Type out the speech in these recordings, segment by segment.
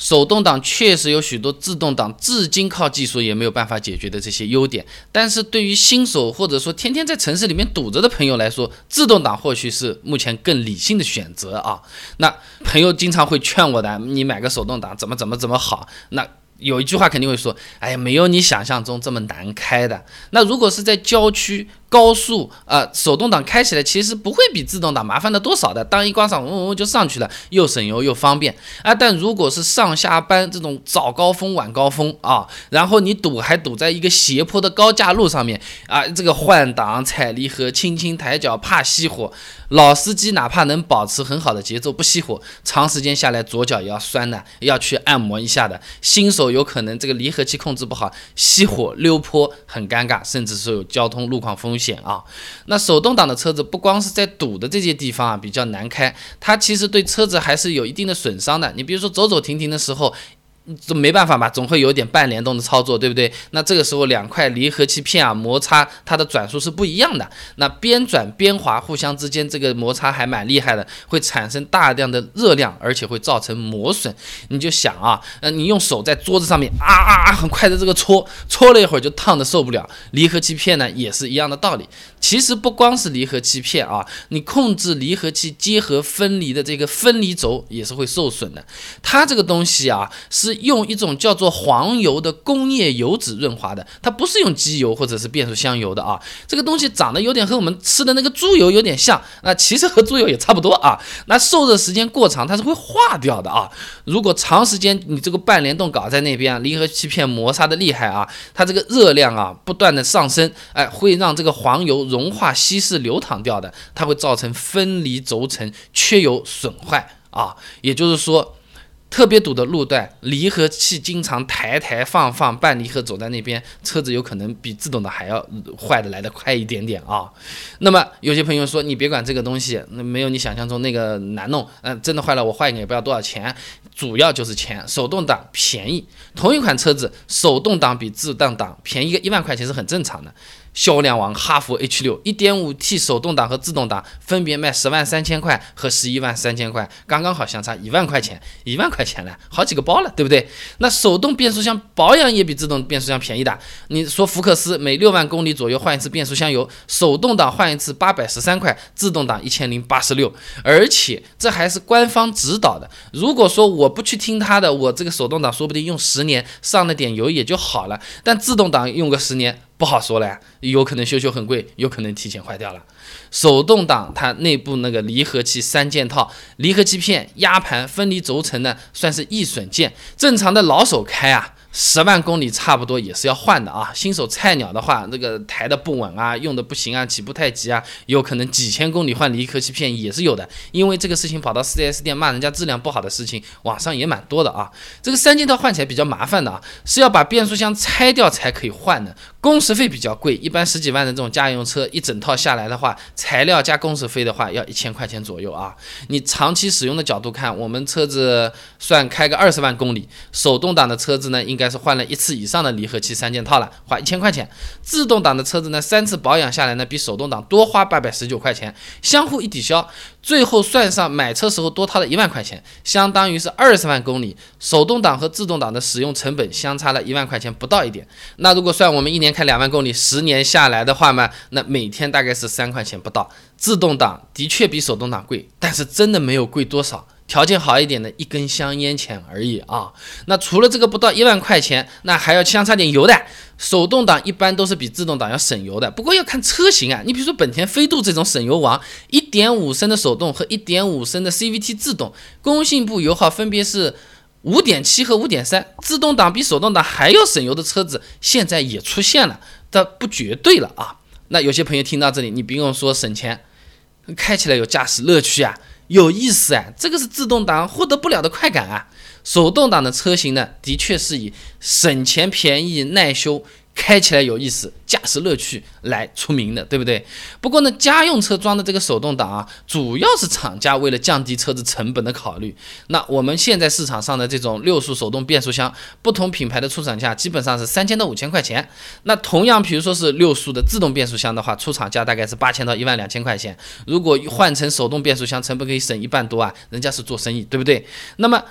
手动挡确实有许多自动挡至今靠技术也没有办法解决的这些优点，但是对于新手或者说天天在城市里面堵着的朋友来说，自动挡或许是目前更理性的选择啊。那朋友经常会劝我的，你买个手动挡怎么怎么怎么好？那有一句话肯定会说，哎呀，没有你想象中这么难开的。那如果是在郊区，高速啊，手动挡开起来其实不会比自动挡麻烦的多少的，当一关上，嗡嗡就上去了，又省油又方便啊。但如果是上下班这种早高峰、晚高峰啊，然后你堵还堵在一个斜坡的高架路上面啊，这个换挡、踩离合、轻轻抬脚怕熄火，老司机哪怕能保持很好的节奏不熄火，长时间下来左脚也要酸的，要去按摩一下的。新手有可能这个离合器控制不好，熄火溜坡很尴尬，甚至是有交通路况风。险啊，那手动挡的车子不光是在堵的这些地方啊比较难开，它其实对车子还是有一定的损伤的。你比如说走走停停的时候。这没办法嘛，总会有点半联动的操作，对不对？那这个时候两块离合器片啊摩擦，它的转速是不一样的。那边转边滑，互相之间这个摩擦还蛮厉害的，会产生大量的热量，而且会造成磨损。你就想啊，呃，你用手在桌子上面啊啊啊，很快的这个搓，搓了一会儿就烫的受不了。离合器片呢也是一样的道理。其实不光是离合器片啊，你控制离合器结合分离的这个分离轴也是会受损的。它这个东西啊是。用一种叫做黄油的工业油脂润滑的，它不是用机油或者是变速箱油的啊。这个东西长得有点和我们吃的那个猪油有点像，那其实和猪油也差不多啊。那受热时间过长，它是会化掉的啊。如果长时间你这个半联动搞在那边，离合器片摩擦的厉害啊，它这个热量啊不断的上升，哎，会让这个黄油融化稀释流淌掉的，它会造成分离轴承缺油损坏啊。也就是说。特别堵的路段，离合器经常抬抬放放，半离合走在那边，车子有可能比自动挡还要坏的来得快一点点啊。那么有些朋友说，你别管这个东西，那没有你想象中那个难弄，嗯，真的坏了我换一个也不要多少钱，主要就是钱。手动挡便宜，同一款车子，手动挡比自动挡便宜个一万块钱是很正常的。销量王哈弗 H 六一点五 T 手动挡和自动挡分别卖十万三千块和十一万三千块，刚刚好相差一万块钱，一万块块钱了，好几个包了，对不对？那手动变速箱保养也比自动变速箱便宜的。你说福克斯每六万公里左右换一次变速箱油，手动挡换一次八百十三块，自动挡一千零八十六，而且这还是官方指导的。如果说我不去听他的，我这个手动挡说不定用十年上了点油也就好了，但自动挡用个十年。不好说了，有可能修修很贵，有可能提前坏掉了。手动挡它内部那个离合器三件套，离合器片、压盘、分离轴承呢，算是易损件。正常的老手开啊。十万公里差不多也是要换的啊，新手菜鸟的话，那个抬的不稳啊，用的不行啊，起步太急啊，有可能几千公里换离合器片也是有的。因为这个事情跑到 4S 店骂人家质量不好的事情，网上也蛮多的啊。这个三件套换起来比较麻烦的啊，是要把变速箱拆掉才可以换的，工时费比较贵，一般十几万的这种家用车一整套下来的话，材料加工时费的话要一千块钱左右啊。你长期使用的角度看，我们车子算开个二十万公里，手动挡的车子呢应。应该是换了一次以上的离合器三件套了，花一千块钱。自动挡的车子呢，三次保养下来呢，比手动挡多花八百十九块钱。相互一抵消，最后算上买车时候多掏了一万块钱，相当于是二十万公里。手动挡和自动挡的使用成本相差了一万块钱不到一点。那如果算我们一年开两万公里，十年下来的话嘛，那每天大概是三块钱不到。自动挡的确比手动挡贵，但是真的没有贵多少。条件好一点的，一根香烟钱而已啊。那除了这个不到一万块钱，那还要相差点油的。手动挡一般都是比自动挡要省油的，不过要看车型啊。你比如说本田飞度这种省油王，一点五升的手动和一点五升的 CVT 自动，工信部油耗分别是五点七和五点三。自动挡比手动挡还要省油的车子，现在也出现了，但不绝对了啊。那有些朋友听到这里，你不用说省钱，开起来有驾驶乐趣啊。有意思啊，这个是自动挡获得不了的快感啊。手动挡的车型呢，的确是以省钱、便宜、耐修。开起来有意思，驾驶乐趣来出名的，对不对？不过呢，家用车装的这个手动挡啊，主要是厂家为了降低车子成本的考虑。那我们现在市场上的这种六速手动变速箱，不同品牌的出厂价基本上是三千到五千块钱。那同样，比如说是六速的自动变速箱的话，出厂价大概是八千到一万两千块钱。如果换成手动变速箱，成本可以省一半多啊，人家是做生意，对不对？那么。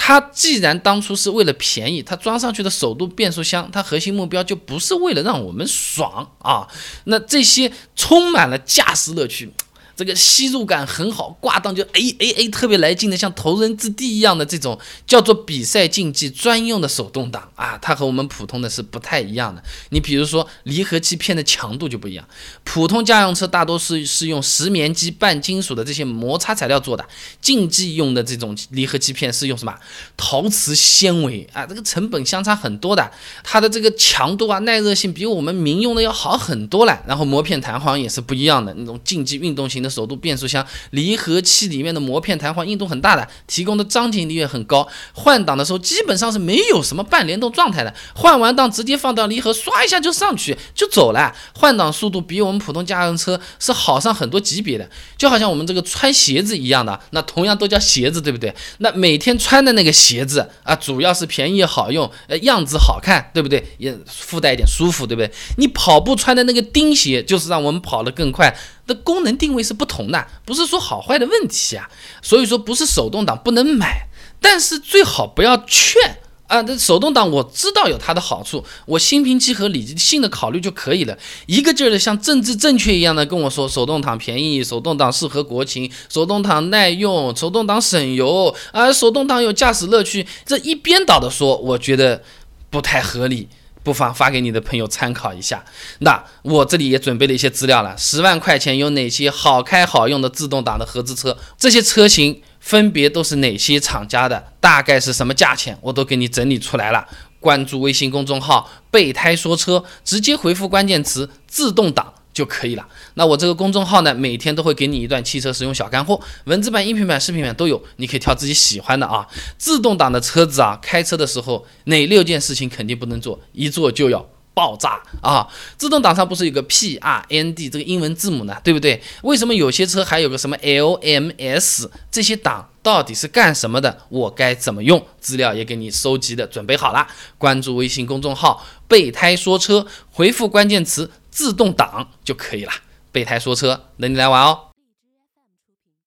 它既然当初是为了便宜，它装上去的手动变速箱，它核心目标就不是为了让我们爽啊。那这些充满了驾驶乐趣。这个吸入感很好，挂档就 A A A 特别来劲的，像头人之地一样的这种叫做比赛竞技专用的手动挡啊，它和我们普通的是不太一样的。你比如说离合器片的强度就不一样，普通家用车大多是是用石棉基半金属的这些摩擦材料做的，竞技用的这种离合器片是用什么陶瓷纤维啊，这个成本相差很多的，它的这个强度啊耐热性比我们民用的要好很多了。然后膜片弹簧也是不一样的，那种竞技运动型的。手动变速箱离合器里面的膜片弹簧硬度很大的，提供的张紧力也很高。换挡的时候基本上是没有什么半联动状态的，换完档直接放掉离合，刷一下就上去就走了。换挡速度比我们普通家用车是好上很多级别的，就好像我们这个穿鞋子一样的，那同样都叫鞋子，对不对？那每天穿的那个鞋子啊，主要是便宜好用，呃，样子好看，对不对？也附带一点舒服，对不对？你跑步穿的那个钉鞋，就是让我们跑得更快。的功能定位是不同的，不是说好坏的问题啊。所以说不是手动挡不能买，但是最好不要劝啊。这手动挡我知道有它的好处，我心平气和、理性的考虑就可以了。一个劲儿的像政治正确一样的跟我说手动挡便宜，手动挡适合国情，手动挡耐用，手动挡省油啊，手动挡有驾驶乐趣，这一边倒的说，我觉得不太合理。不妨发给你的朋友参考一下。那我这里也准备了一些资料了，十万块钱有哪些好开好用的自动挡的合资车？这些车型分别都是哪些厂家的？大概是什么价钱？我都给你整理出来了。关注微信公众号“备胎说车”，直接回复关键词“自动挡”。就可以了。那我这个公众号呢，每天都会给你一段汽车使用小干货，文字版、音频版、视频版都有，你可以挑自己喜欢的啊。自动挡的车子啊，开车的时候哪六件事情肯定不能做？一做就要爆炸啊！自动挡上不是有个 P R N D 这个英文字母呢？对不对？为什么有些车还有个什么 L M S？这些档到底是干什么的？我该怎么用？资料也给你收集的准备好了，关注微信公众号“备胎说车”，回复关键词。自动挡就可以了。备胎说车，等你来玩哦。